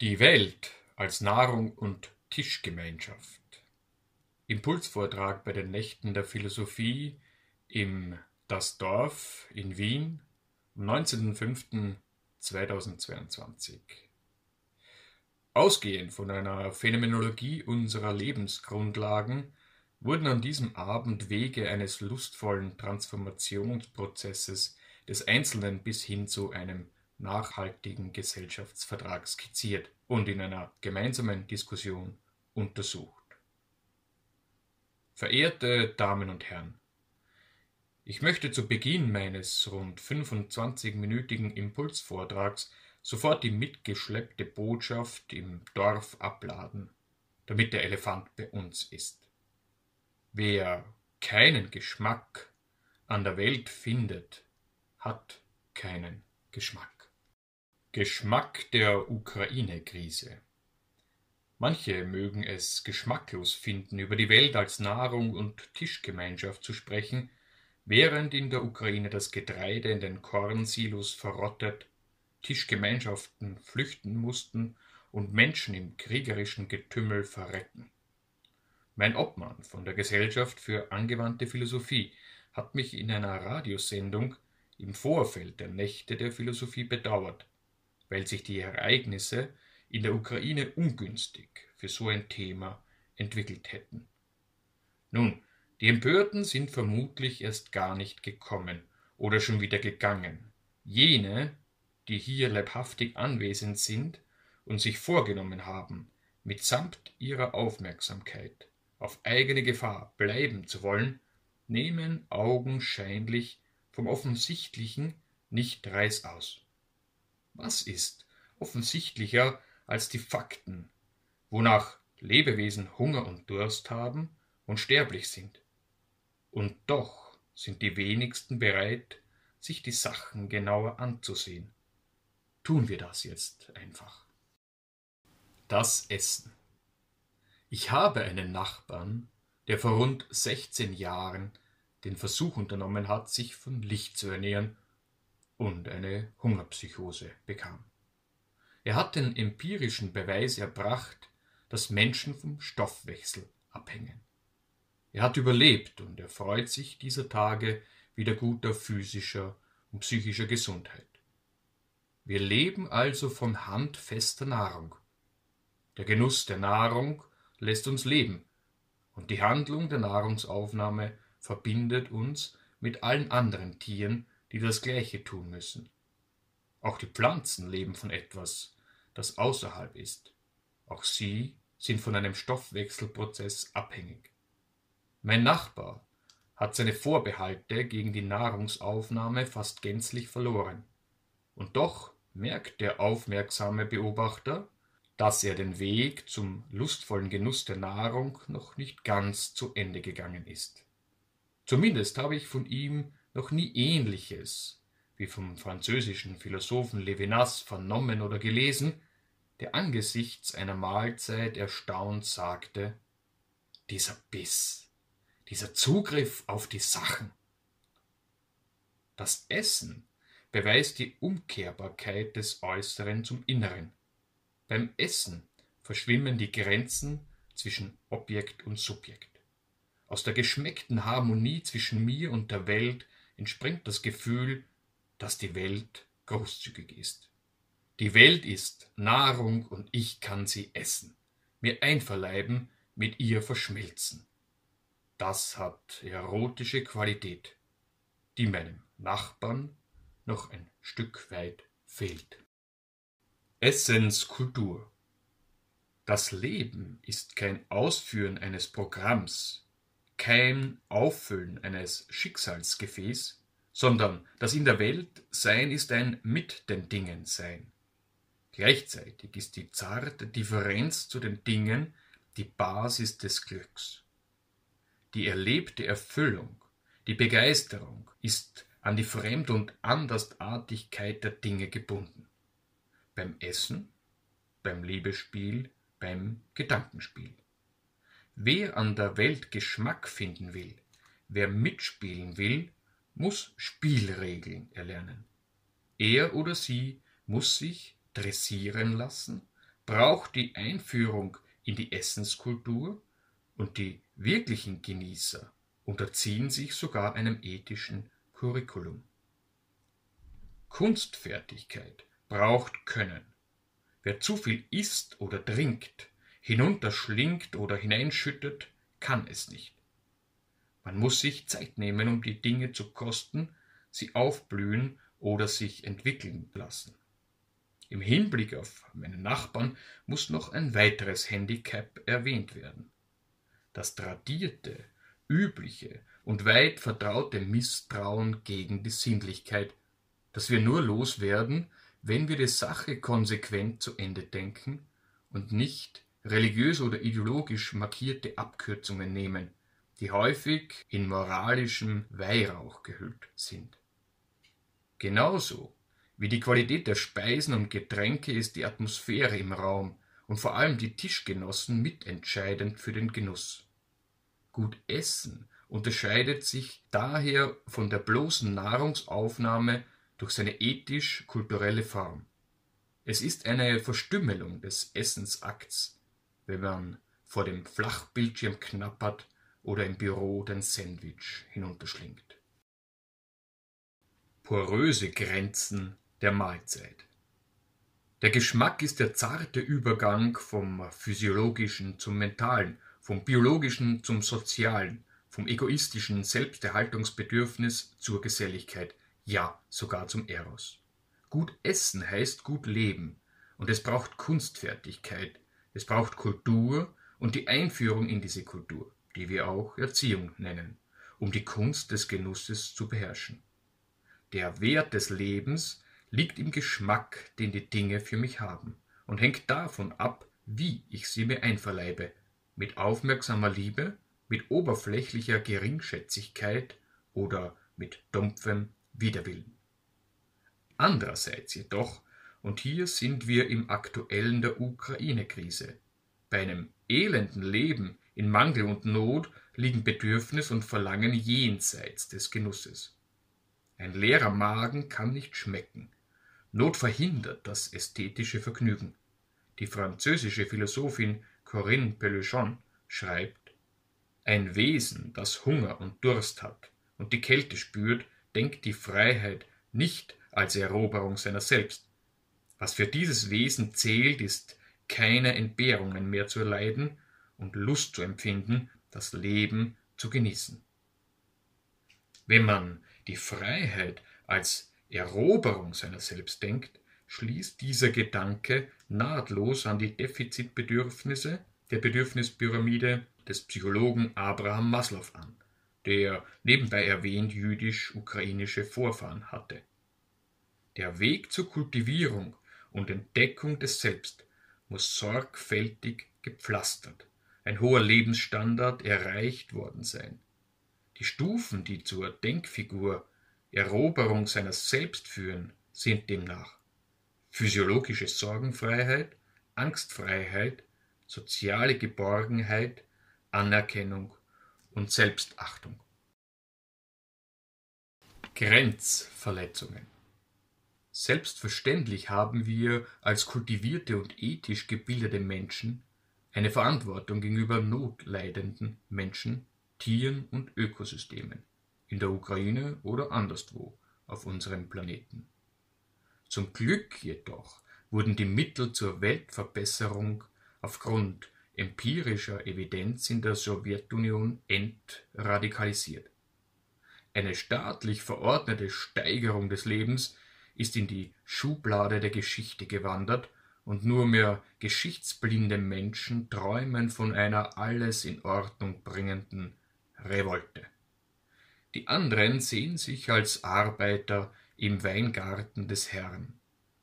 Die Welt als Nahrung und Tischgemeinschaft. Impulsvortrag bei den Nächten der Philosophie im Das Dorf in Wien am 19.05.2022. Ausgehend von einer Phänomenologie unserer Lebensgrundlagen wurden an diesem Abend Wege eines lustvollen Transformationsprozesses des Einzelnen bis hin zu einem nachhaltigen Gesellschaftsvertrag skizziert und in einer gemeinsamen Diskussion untersucht. Verehrte Damen und Herren, ich möchte zu Beginn meines rund 25-minütigen Impulsvortrags sofort die mitgeschleppte Botschaft im Dorf abladen, damit der Elefant bei uns ist. Wer keinen Geschmack an der Welt findet, hat keinen Geschmack. Geschmack der Ukraine-Krise. Manche mögen es geschmacklos finden, über die Welt als Nahrung und Tischgemeinschaft zu sprechen, während in der Ukraine das Getreide in den Kornsilos verrottet, Tischgemeinschaften flüchten mussten und Menschen im kriegerischen Getümmel verrecken. Mein Obmann von der Gesellschaft für angewandte Philosophie hat mich in einer Radiosendung im Vorfeld der Nächte der Philosophie bedauert, weil sich die Ereignisse in der Ukraine ungünstig für so ein Thema entwickelt hätten. Nun, die Empörten sind vermutlich erst gar nicht gekommen oder schon wieder gegangen. Jene, die hier leibhaftig anwesend sind und sich vorgenommen haben, mitsamt ihrer Aufmerksamkeit auf eigene Gefahr bleiben zu wollen, nehmen augenscheinlich vom Offensichtlichen nicht reißaus. Was ist offensichtlicher als die Fakten, wonach Lebewesen Hunger und Durst haben und sterblich sind? Und doch sind die wenigsten bereit, sich die Sachen genauer anzusehen. Tun wir das jetzt einfach. Das Essen. Ich habe einen Nachbarn, der vor rund 16 Jahren den Versuch unternommen hat, sich von Licht zu ernähren und eine Hungerpsychose bekam. Er hat den empirischen Beweis erbracht, dass Menschen vom Stoffwechsel abhängen. Er hat überlebt und erfreut sich dieser Tage wieder guter physischer und psychischer Gesundheit. Wir leben also von handfester Nahrung. Der Genuss der Nahrung lässt uns leben, und die Handlung der Nahrungsaufnahme verbindet uns mit allen anderen Tieren die das Gleiche tun müssen. Auch die Pflanzen leben von etwas, das außerhalb ist. Auch sie sind von einem Stoffwechselprozess abhängig. Mein Nachbar hat seine Vorbehalte gegen die Nahrungsaufnahme fast gänzlich verloren. Und doch merkt der aufmerksame Beobachter, dass er den Weg zum lustvollen Genuss der Nahrung noch nicht ganz zu Ende gegangen ist. Zumindest habe ich von ihm noch nie Ähnliches, wie vom französischen Philosophen Levinas vernommen oder gelesen, der angesichts einer Mahlzeit erstaunt sagte, dieser Biss, dieser Zugriff auf die Sachen. Das Essen beweist die Umkehrbarkeit des Äußeren zum Inneren. Beim Essen verschwimmen die Grenzen zwischen Objekt und Subjekt. Aus der geschmeckten Harmonie zwischen mir und der Welt entspringt das Gefühl, dass die Welt großzügig ist. Die Welt ist Nahrung und ich kann sie essen, mir einverleiben, mit ihr verschmelzen. Das hat erotische Qualität, die meinem Nachbarn noch ein Stück weit fehlt. Essenskultur Das Leben ist kein Ausführen eines Programms, kein Auffüllen eines Schicksalsgefäß, sondern das in der Welt Sein ist ein mit den Dingen Sein. Gleichzeitig ist die zarte Differenz zu den Dingen die Basis des Glücks. Die erlebte Erfüllung, die Begeisterung ist an die Fremd- und Andersartigkeit der Dinge gebunden. Beim Essen, beim Liebespiel, beim Gedankenspiel. Wer an der Welt Geschmack finden will, wer mitspielen will, muss Spielregeln erlernen. Er oder sie muss sich dressieren lassen, braucht die Einführung in die Essenskultur und die wirklichen Genießer unterziehen sich sogar einem ethischen Curriculum. Kunstfertigkeit braucht Können. Wer zu viel isst oder trinkt, hinunterschlingt oder hineinschüttet, kann es nicht. Man muss sich Zeit nehmen, um die Dinge zu kosten, sie aufblühen oder sich entwickeln lassen. Im Hinblick auf meinen Nachbarn muss noch ein weiteres Handicap erwähnt werden. Das tradierte, übliche und weit vertraute Misstrauen gegen die Sinnlichkeit, das wir nur loswerden, wenn wir die Sache konsequent zu Ende denken und nicht religiös oder ideologisch markierte Abkürzungen nehmen, die häufig in moralischem Weihrauch gehüllt sind. Genauso wie die Qualität der Speisen und Getränke ist die Atmosphäre im Raum und vor allem die Tischgenossen mitentscheidend für den Genuss. Gut Essen unterscheidet sich daher von der bloßen Nahrungsaufnahme durch seine ethisch-kulturelle Form. Es ist eine Verstümmelung des Essensakts, wenn man vor dem Flachbildschirm knappert oder im Büro den Sandwich hinunterschlingt. Poröse Grenzen der Mahlzeit. Der Geschmack ist der zarte Übergang vom physiologischen zum mentalen, vom biologischen zum sozialen, vom egoistischen Selbsterhaltungsbedürfnis zur Geselligkeit, ja sogar zum Eros. Gut essen heißt gut leben, und es braucht Kunstfertigkeit, es braucht Kultur und die Einführung in diese Kultur, die wir auch Erziehung nennen, um die Kunst des Genusses zu beherrschen. Der Wert des Lebens liegt im Geschmack, den die Dinge für mich haben, und hängt davon ab, wie ich sie mir einverleibe, mit aufmerksamer Liebe, mit oberflächlicher Geringschätzigkeit oder mit dumpfem Widerwillen. Andererseits jedoch, und hier sind wir im aktuellen der Ukraine-Krise, bei einem elenden Leben in Mangel und Not liegen Bedürfnis und Verlangen jenseits des Genusses. Ein leerer Magen kann nicht schmecken, Not verhindert das ästhetische Vergnügen. Die französische Philosophin Corinne Peluchon schreibt, ein Wesen, das Hunger und Durst hat und die Kälte spürt, denkt die Freiheit nicht als Eroberung seiner selbst. Was für dieses Wesen zählt, ist keine Entbehrungen mehr zu erleiden und Lust zu empfinden, das Leben zu genießen. Wenn man die Freiheit als Eroberung seiner selbst denkt, schließt dieser Gedanke nahtlos an die Defizitbedürfnisse der Bedürfnispyramide des Psychologen Abraham Maslow an, der nebenbei erwähnt jüdisch-ukrainische Vorfahren hatte. Der Weg zur Kultivierung und Entdeckung des Selbst muss sorgfältig gepflastert, ein hoher Lebensstandard erreicht worden sein. Die Stufen, die zur Denkfigur Eroberung seiner selbst führen, sind demnach physiologische Sorgenfreiheit, Angstfreiheit, soziale Geborgenheit, Anerkennung und Selbstachtung. Grenzverletzungen. Selbstverständlich haben wir als kultivierte und ethisch gebildete Menschen eine Verantwortung gegenüber notleidenden Menschen, Tieren und Ökosystemen in der Ukraine oder anderswo auf unserem Planeten. Zum Glück jedoch wurden die Mittel zur Weltverbesserung aufgrund empirischer Evidenz in der Sowjetunion entradikalisiert. Eine staatlich verordnete Steigerung des Lebens ist in die Schublade der Geschichte gewandert und nur mehr geschichtsblinde Menschen träumen von einer alles in Ordnung bringenden Revolte. Die anderen sehen sich als Arbeiter im Weingarten des Herrn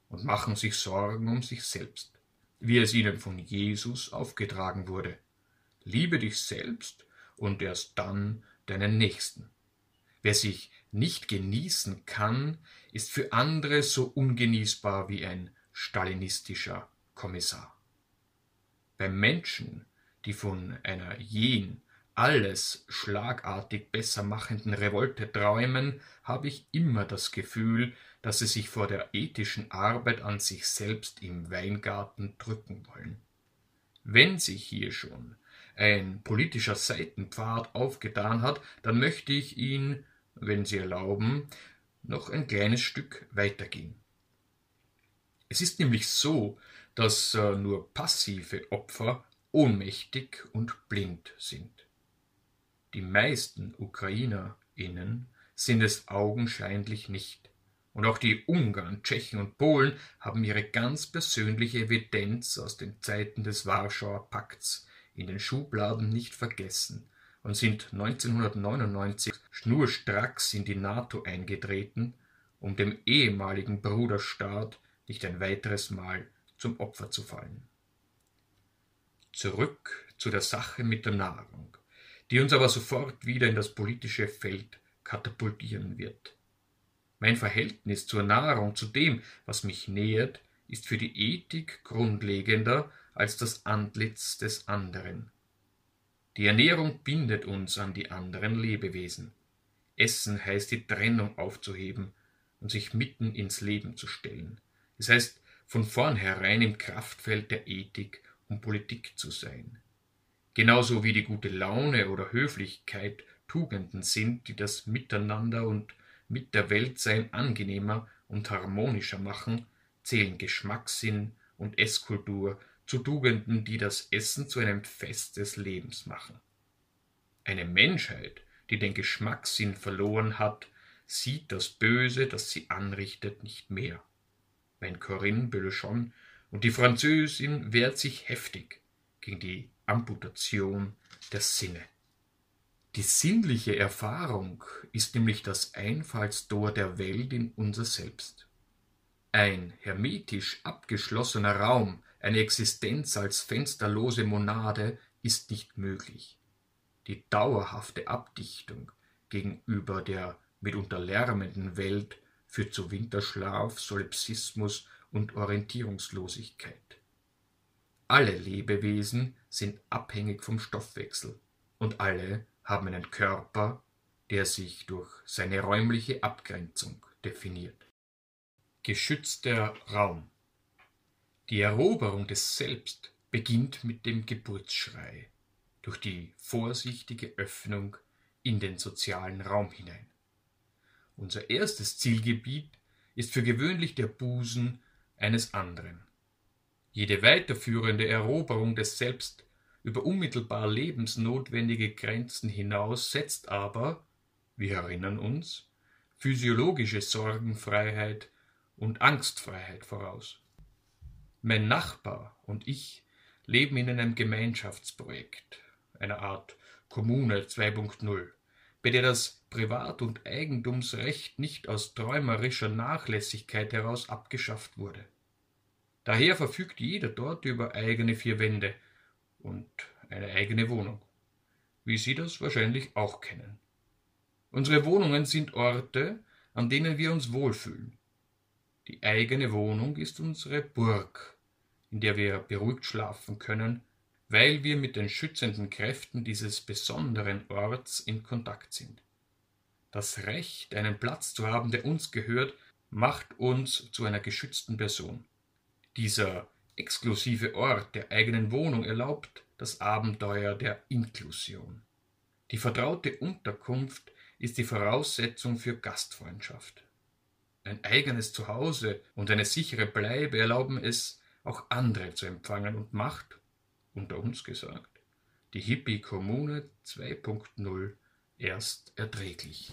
und machen sich Sorgen um sich selbst, wie es ihnen von Jesus aufgetragen wurde. Liebe dich selbst und erst dann deinen Nächsten. Wer sich nicht genießen kann, ist für andere so ungenießbar wie ein stalinistischer Kommissar. Beim Menschen, die von einer jen alles schlagartig besser machenden Revolte träumen, habe ich immer das Gefühl, dass sie sich vor der ethischen Arbeit an sich selbst im Weingarten drücken wollen. Wenn sich hier schon ein politischer Seitenpfad aufgetan hat, dann möchte ich ihn, wenn Sie erlauben, noch ein kleines Stück weitergehen. Es ist nämlich so, dass äh, nur passive Opfer ohnmächtig und blind sind. Die meisten UkrainerInnen sind es augenscheinlich nicht. Und auch die Ungarn, Tschechen und Polen haben ihre ganz persönliche Evidenz aus den Zeiten des Warschauer Pakts in den Schubladen nicht vergessen und sind 1999 schnurstracks in die NATO eingetreten, um dem ehemaligen Bruderstaat nicht ein weiteres Mal zum Opfer zu fallen. Zurück zu der Sache mit der Nahrung, die uns aber sofort wieder in das politische Feld katapultieren wird. Mein Verhältnis zur Nahrung, zu dem, was mich nährt, ist für die Ethik grundlegender als das Antlitz des anderen. Die Ernährung bindet uns an die anderen Lebewesen. Essen heißt die Trennung aufzuheben und sich mitten ins Leben zu stellen. Es heißt, von vornherein im Kraftfeld der Ethik und Politik zu sein. Genauso wie die gute Laune oder Höflichkeit Tugenden sind, die das Miteinander und mit der Weltsein angenehmer und harmonischer machen, zählen Geschmackssinn und Esskultur zu Tugenden, die das Essen zu einem Fest des Lebens machen. Eine Menschheit, die den Geschmackssinn verloren hat, sieht das Böse, das sie anrichtet, nicht mehr. Mein Corinne Belchon und die Französin wehrt sich heftig gegen die Amputation der Sinne. Die sinnliche Erfahrung ist nämlich das Einfallstor der Welt in unser Selbst. Ein hermetisch abgeschlossener Raum, eine Existenz als fensterlose Monade ist nicht möglich. Die dauerhafte Abdichtung gegenüber der mitunter lärmenden Welt führt zu Winterschlaf, Solipsismus und Orientierungslosigkeit. Alle Lebewesen sind abhängig vom Stoffwechsel und alle haben einen Körper, der sich durch seine räumliche Abgrenzung definiert. Geschützter Raum Die Eroberung des Selbst beginnt mit dem Geburtsschrei, durch die vorsichtige Öffnung in den sozialen Raum hinein. Unser erstes Zielgebiet ist für gewöhnlich der Busen eines anderen. Jede weiterführende Eroberung des Selbst über unmittelbar lebensnotwendige Grenzen hinaus setzt aber, wir erinnern uns, physiologische Sorgenfreiheit und Angstfreiheit voraus. Mein Nachbar und ich leben in einem Gemeinschaftsprojekt, einer Art Kommune 2.0, bei der das Privat- und Eigentumsrecht nicht aus träumerischer Nachlässigkeit heraus abgeschafft wurde. Daher verfügt jeder dort über eigene vier Wände, und eine eigene Wohnung, wie Sie das wahrscheinlich auch kennen. Unsere Wohnungen sind Orte, an denen wir uns wohlfühlen. Die eigene Wohnung ist unsere Burg, in der wir beruhigt schlafen können, weil wir mit den schützenden Kräften dieses besonderen Orts in Kontakt sind. Das Recht, einen Platz zu haben, der uns gehört, macht uns zu einer geschützten Person. Dieser exklusive Ort der eigenen Wohnung erlaubt das Abenteuer der Inklusion. Die vertraute Unterkunft ist die Voraussetzung für Gastfreundschaft. Ein eigenes Zuhause und eine sichere Bleibe erlauben es, auch andere zu empfangen und macht, unter uns gesagt, die Hippie-Kommune 2.0 erst erträglich.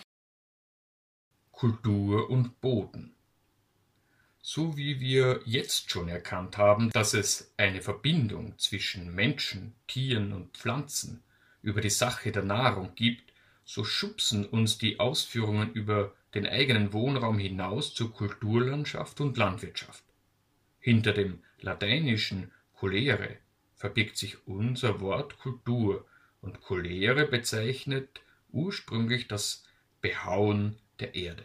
Kultur und Boden so wie wir jetzt schon erkannt haben, dass es eine Verbindung zwischen Menschen, Tieren und Pflanzen über die Sache der Nahrung gibt, so schubsen uns die Ausführungen über den eigenen Wohnraum hinaus zur Kulturlandschaft und Landwirtschaft. Hinter dem lateinischen colere verbirgt sich unser Wort Kultur und colere bezeichnet ursprünglich das Behauen der Erde.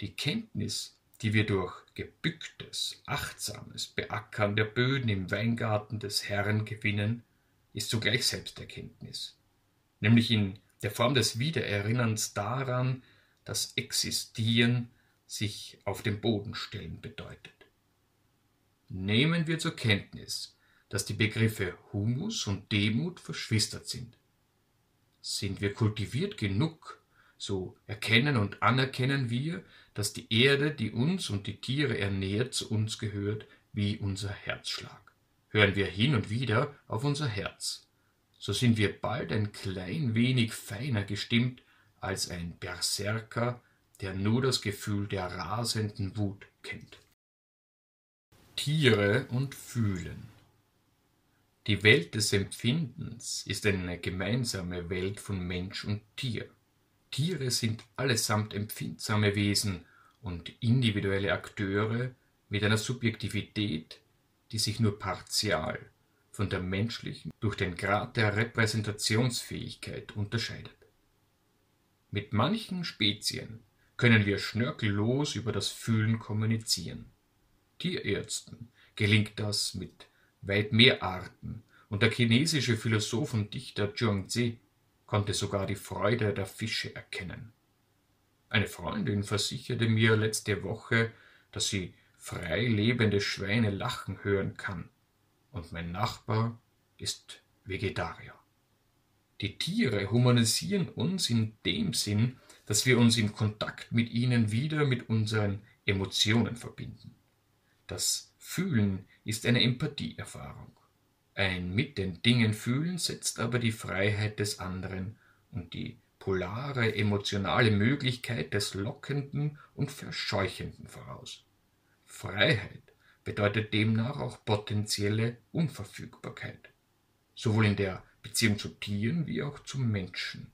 Die Kenntnis die wir durch gebücktes, achtsames Beackern der Böden im Weingarten des Herrn gewinnen, ist zugleich Selbsterkenntnis, nämlich in der Form des Wiedererinnerns daran, dass Existieren sich auf den Boden stellen bedeutet. Nehmen wir zur Kenntnis, dass die Begriffe Humus und Demut verschwistert sind. Sind wir kultiviert genug, so erkennen und anerkennen wir, dass die Erde, die uns und die Tiere ernährt, zu uns gehört wie unser Herzschlag. Hören wir hin und wieder auf unser Herz, so sind wir bald ein klein wenig feiner gestimmt als ein Berserker, der nur das Gefühl der rasenden Wut kennt. Tiere und Fühlen Die Welt des Empfindens ist eine gemeinsame Welt von Mensch und Tier. Tiere sind allesamt empfindsame Wesen und individuelle Akteure mit einer Subjektivität, die sich nur partial von der menschlichen durch den Grad der Repräsentationsfähigkeit unterscheidet. Mit manchen Spezien können wir schnörkellos über das Fühlen kommunizieren. Tierärzten gelingt das mit weit mehr Arten, und der chinesische Philosoph und Dichter Zhuangzi konnte sogar die Freude der Fische erkennen. Eine Freundin versicherte mir letzte Woche, dass sie frei lebende Schweine lachen hören kann, und mein Nachbar ist Vegetarier. Die Tiere humanisieren uns in dem Sinn, dass wir uns im Kontakt mit ihnen wieder mit unseren Emotionen verbinden. Das Fühlen ist eine Empathieerfahrung. Ein mit den Dingen fühlen setzt aber die Freiheit des anderen und die polare emotionale Möglichkeit des Lockenden und Verscheuchenden voraus. Freiheit bedeutet demnach auch potenzielle Unverfügbarkeit, sowohl in der Beziehung zu Tieren wie auch zum Menschen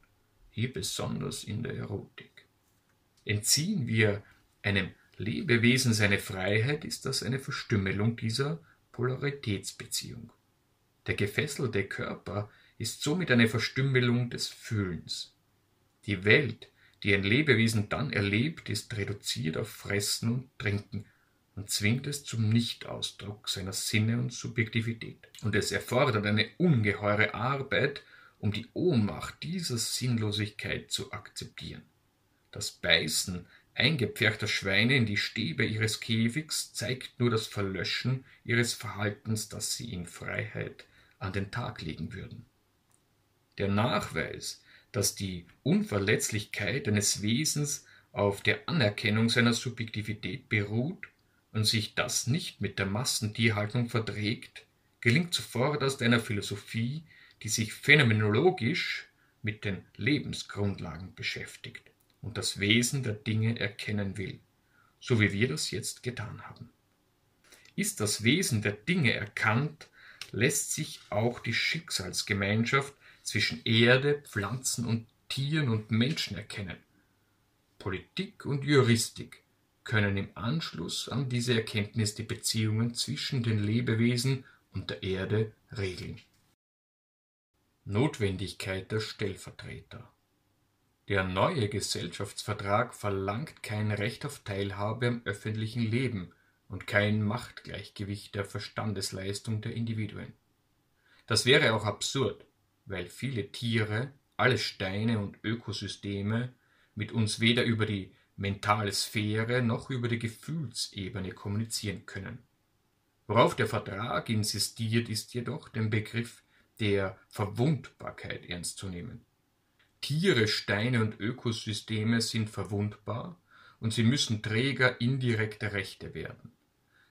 hier besonders in der Erotik. Entziehen wir einem Lebewesen seine Freiheit, ist das eine Verstümmelung dieser Polaritätsbeziehung. Der gefesselte Körper ist somit eine Verstümmelung des Fühlens. Die Welt, die ein Lebewesen dann erlebt, ist reduziert auf Fressen und Trinken und zwingt es zum Nichtausdruck seiner Sinne und Subjektivität. Und es erfordert eine ungeheure Arbeit, um die Ohnmacht dieser Sinnlosigkeit zu akzeptieren. Das Beißen eingepferchter Schweine in die Stäbe ihres Käfigs zeigt nur das Verlöschen ihres Verhaltens, das sie in Freiheit an den Tag legen würden. Der Nachweis, dass die Unverletzlichkeit eines Wesens auf der Anerkennung seiner Subjektivität beruht und sich das nicht mit der Massentierhaltung verträgt, gelingt aus einer Philosophie, die sich phänomenologisch mit den Lebensgrundlagen beschäftigt und das Wesen der Dinge erkennen will, so wie wir das jetzt getan haben. Ist das Wesen der Dinge erkannt, lässt sich auch die Schicksalsgemeinschaft zwischen Erde, Pflanzen und Tieren und Menschen erkennen. Politik und Juristik können im Anschluss an diese Erkenntnis die Beziehungen zwischen den Lebewesen und der Erde regeln. Notwendigkeit der Stellvertreter Der neue Gesellschaftsvertrag verlangt kein Recht auf Teilhabe am öffentlichen Leben und kein Machtgleichgewicht der Verstandesleistung der Individuen. Das wäre auch absurd, weil viele Tiere, alle Steine und Ökosysteme mit uns weder über die mentale Sphäre noch über die Gefühlsebene kommunizieren können. Worauf der Vertrag insistiert, ist jedoch den Begriff der Verwundbarkeit ernst zu nehmen. Tiere, Steine und Ökosysteme sind verwundbar und sie müssen Träger indirekter Rechte werden.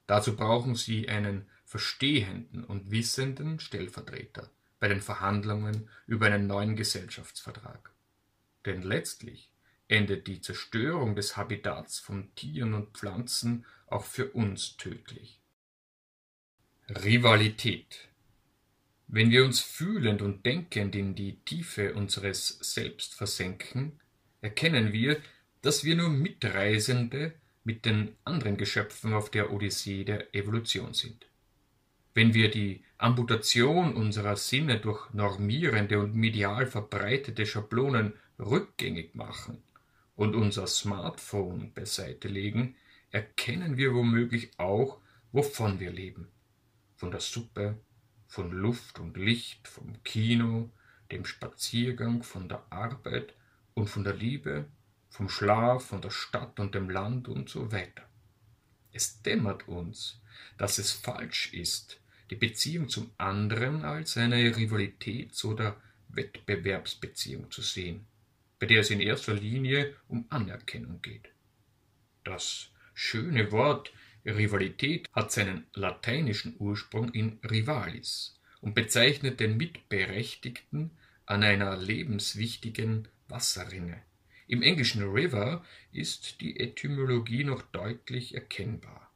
Dazu brauchen sie einen verstehenden und wissenden Stellvertreter bei den Verhandlungen über einen neuen Gesellschaftsvertrag. Denn letztlich endet die Zerstörung des Habitats von Tieren und Pflanzen auch für uns tödlich. Rivalität wenn wir uns fühlend und denkend in die Tiefe unseres Selbst versenken, erkennen wir, dass wir nur Mitreisende mit den anderen Geschöpfen auf der Odyssee der Evolution sind. Wenn wir die Amputation unserer Sinne durch normierende und medial verbreitete Schablonen rückgängig machen und unser Smartphone beiseite legen, erkennen wir womöglich auch, wovon wir leben. Von der Suppe, von Luft und Licht, vom Kino, dem Spaziergang, von der Arbeit und von der Liebe vom Schlaf, von der Stadt und dem Land und so weiter. Es dämmert uns, dass es falsch ist, die Beziehung zum anderen als eine Rivalitäts- oder Wettbewerbsbeziehung zu sehen, bei der es in erster Linie um Anerkennung geht. Das schöne Wort Rivalität hat seinen lateinischen Ursprung in rivalis und bezeichnet den Mitberechtigten an einer lebenswichtigen Wasserrinne. Im englischen River ist die Etymologie noch deutlich erkennbar.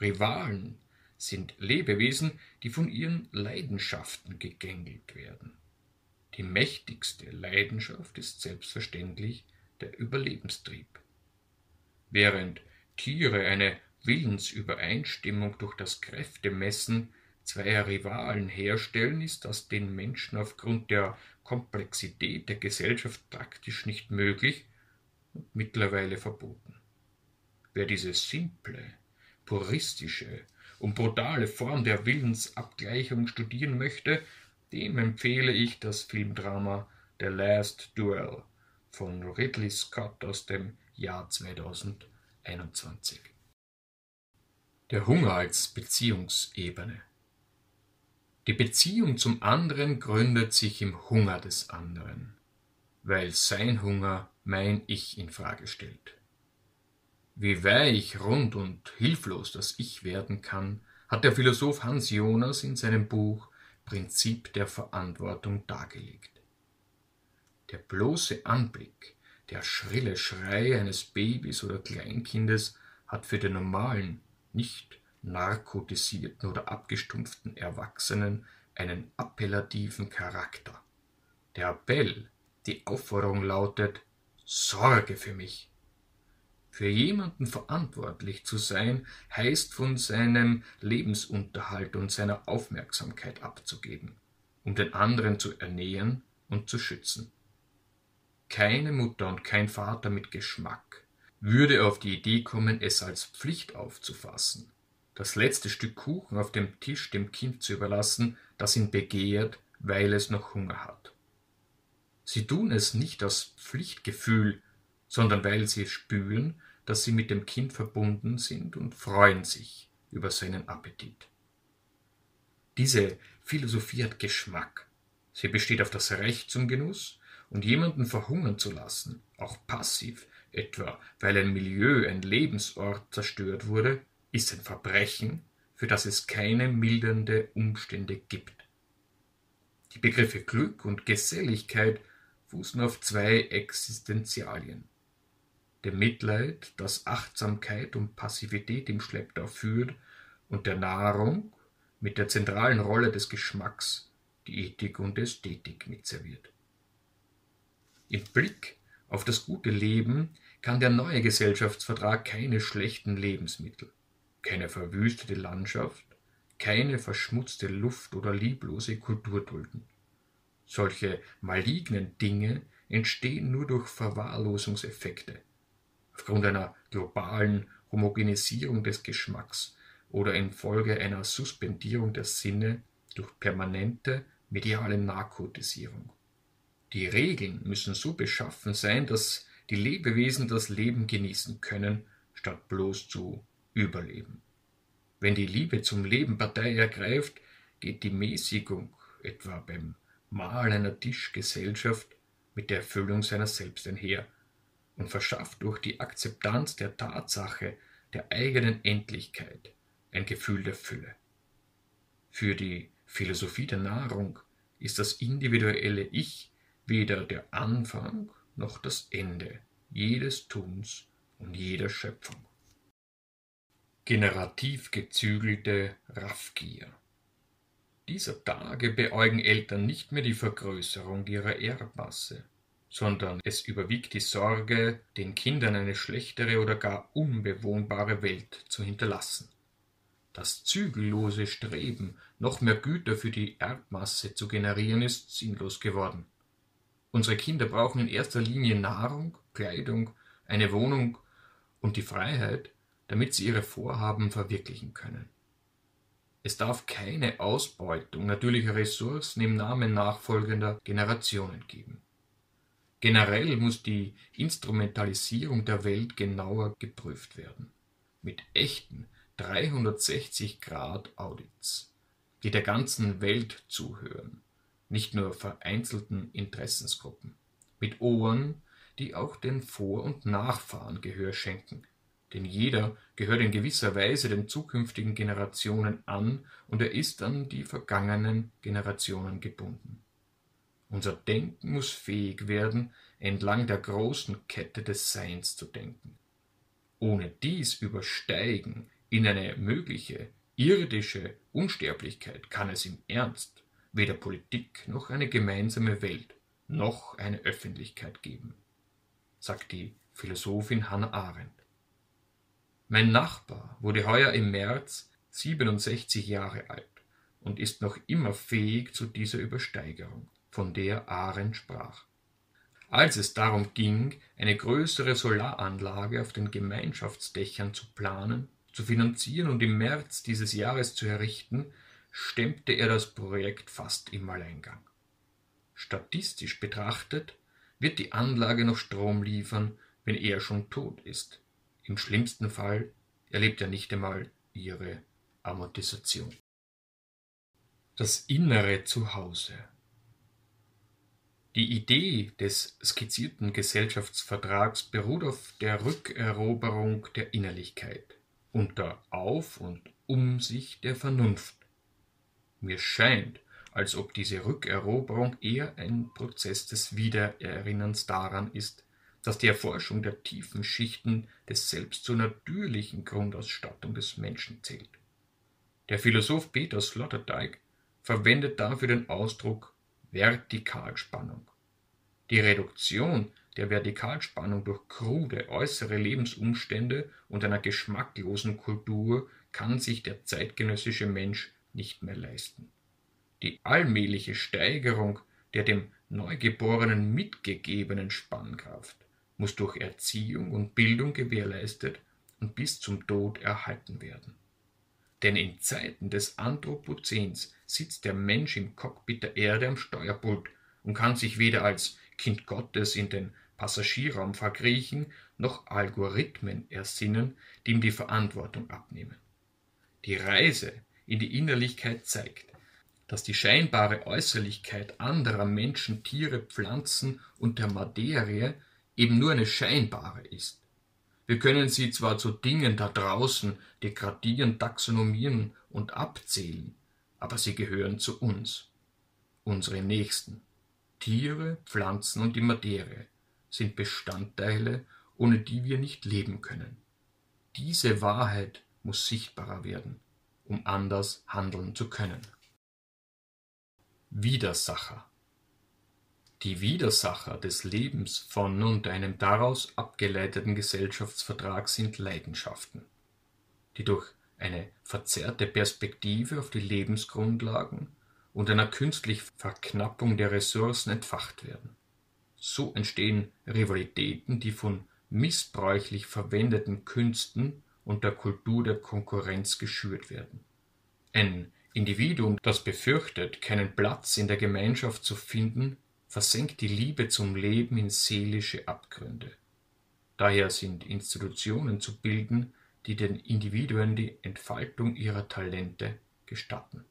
Rivalen sind Lebewesen, die von ihren Leidenschaften gegängelt werden. Die mächtigste Leidenschaft ist selbstverständlich der Überlebenstrieb. Während Tiere eine Willensübereinstimmung durch das Kräftemessen zweier Rivalen herstellen, ist das den Menschen aufgrund der Komplexität der Gesellschaft praktisch nicht möglich und mittlerweile verboten. Wer diese simple, puristische und brutale Form der Willensabgleichung studieren möchte, dem empfehle ich das Filmdrama The Last Duel von Ridley Scott aus dem Jahr 2021. Der Hunger als Beziehungsebene. Die Beziehung zum anderen gründet sich im Hunger des anderen, weil sein Hunger mein Ich in Frage stellt. Wie weich, rund und hilflos das Ich werden kann, hat der Philosoph Hans Jonas in seinem Buch Prinzip der Verantwortung dargelegt. Der bloße Anblick, der schrille Schrei eines Babys oder Kleinkindes hat für den normalen, nicht narkotisierten oder abgestumpften Erwachsenen einen appellativen Charakter. Der Appell, die Aufforderung lautet Sorge für mich, für jemanden verantwortlich zu sein, heißt von seinem Lebensunterhalt und seiner Aufmerksamkeit abzugeben, um den anderen zu ernähren und zu schützen. Keine Mutter und kein Vater mit Geschmack würde auf die Idee kommen, es als Pflicht aufzufassen, das letzte Stück Kuchen auf dem Tisch dem Kind zu überlassen, das ihn begehrt, weil es noch Hunger hat. Sie tun es nicht aus Pflichtgefühl, sondern weil sie spüren, dass sie mit dem Kind verbunden sind und freuen sich über seinen Appetit. Diese Philosophie hat Geschmack. Sie besteht auf das Recht zum Genuss und jemanden verhungern zu lassen, auch passiv, etwa weil ein Milieu, ein Lebensort zerstört wurde, ist ein Verbrechen, für das es keine mildernde Umstände gibt. Die Begriffe Glück und Geselligkeit fußen auf zwei Existenzialien dem Mitleid, das Achtsamkeit und Passivität im Schlepptau führt, und der Nahrung mit der zentralen Rolle des Geschmacks, die Ethik und Ästhetik mitserviert. Im Blick auf das gute Leben kann der neue Gesellschaftsvertrag keine schlechten Lebensmittel, keine verwüstete Landschaft, keine verschmutzte Luft oder lieblose Kultur dulden. Solche malignen Dinge entstehen nur durch Verwahrlosungseffekte, aufgrund einer globalen Homogenisierung des Geschmacks oder infolge einer Suspendierung der Sinne durch permanente mediale Narkotisierung. Die Regeln müssen so beschaffen sein, dass die Lebewesen das Leben genießen können, statt bloß zu überleben. Wenn die Liebe zum Leben Partei ergreift, geht die Mäßigung, etwa beim Mahl einer Tischgesellschaft, mit der Erfüllung seiner selbst einher und verschafft durch die Akzeptanz der Tatsache der eigenen Endlichkeit ein Gefühl der Fülle. Für die Philosophie der Nahrung ist das individuelle Ich weder der Anfang noch das Ende jedes Tuns und jeder Schöpfung. Generativ gezügelte Raffgier. Dieser Tage beäugen Eltern nicht mehr die Vergrößerung ihrer Erbmasse, sondern es überwiegt die Sorge, den Kindern eine schlechtere oder gar unbewohnbare Welt zu hinterlassen. Das zügellose Streben, noch mehr Güter für die Erbmasse zu generieren, ist sinnlos geworden. Unsere Kinder brauchen in erster Linie Nahrung, Kleidung, eine Wohnung und die Freiheit, damit sie ihre Vorhaben verwirklichen können. Es darf keine Ausbeutung natürlicher Ressourcen im Namen nachfolgender Generationen geben. Generell muss die Instrumentalisierung der Welt genauer geprüft werden. Mit echten 360-Grad-Audits, die der ganzen Welt zuhören, nicht nur vereinzelten Interessensgruppen. Mit Ohren, die auch den Vor- und Nachfahren Gehör schenken, denn jeder gehört in gewisser Weise den zukünftigen Generationen an und er ist an die vergangenen Generationen gebunden. Unser Denken muss fähig werden, entlang der großen Kette des Seins zu denken. Ohne dies Übersteigen in eine mögliche irdische Unsterblichkeit kann es im Ernst weder Politik noch eine gemeinsame Welt noch eine Öffentlichkeit geben, sagt die Philosophin Hannah Arendt. Mein Nachbar wurde heuer im März 67 Jahre alt und ist noch immer fähig zu dieser Übersteigerung von der Arendt sprach. Als es darum ging, eine größere Solaranlage auf den Gemeinschaftsdächern zu planen, zu finanzieren und im März dieses Jahres zu errichten, stemmte er das Projekt fast im Alleingang. Statistisch betrachtet wird die Anlage noch Strom liefern, wenn er schon tot ist. Im schlimmsten Fall erlebt er nicht einmal ihre Amortisation. Das innere Zuhause die Idee des skizzierten Gesellschaftsvertrags beruht auf der Rückeroberung der Innerlichkeit unter Auf und Umsicht der Vernunft. Mir scheint, als ob diese Rückeroberung eher ein Prozess des Wiedererinnerns daran ist, dass die Erforschung der tiefen Schichten des Selbst zur natürlichen Grundausstattung des Menschen zählt. Der Philosoph Peter Sloterdijk verwendet dafür den Ausdruck Vertikalspannung. Die Reduktion der Vertikalspannung durch krude äußere Lebensumstände und einer geschmacklosen Kultur kann sich der zeitgenössische Mensch nicht mehr leisten. Die allmähliche Steigerung der dem Neugeborenen mitgegebenen Spannkraft muss durch Erziehung und Bildung gewährleistet und bis zum Tod erhalten werden. Denn in Zeiten des Anthropozäns sitzt der Mensch im Cockpit der Erde am Steuerpult und kann sich weder als Kind Gottes in den Passagierraum verkriechen, noch Algorithmen ersinnen, die ihm die Verantwortung abnehmen. Die Reise in die Innerlichkeit zeigt, dass die scheinbare Äußerlichkeit anderer Menschen, Tiere, Pflanzen und der Materie eben nur eine scheinbare ist. Wir können sie zwar zu Dingen da draußen degradieren, taxonomieren und abzählen, aber sie gehören zu uns, unsere Nächsten. Tiere, Pflanzen und die Materie sind Bestandteile, ohne die wir nicht leben können. Diese Wahrheit muss sichtbarer werden, um anders handeln zu können. Widersacher die Widersacher des Lebens von und einem daraus abgeleiteten Gesellschaftsvertrag sind Leidenschaften, die durch eine verzerrte Perspektive auf die Lebensgrundlagen und einer künstlichen Verknappung der Ressourcen entfacht werden. So entstehen Rivalitäten, die von missbräuchlich verwendeten Künsten der Kultur der Konkurrenz geschürt werden. Ein Individuum, das befürchtet, keinen Platz in der Gemeinschaft zu finden, versenkt die Liebe zum Leben in seelische Abgründe. Daher sind Institutionen zu bilden, die den Individuen die Entfaltung ihrer Talente gestatten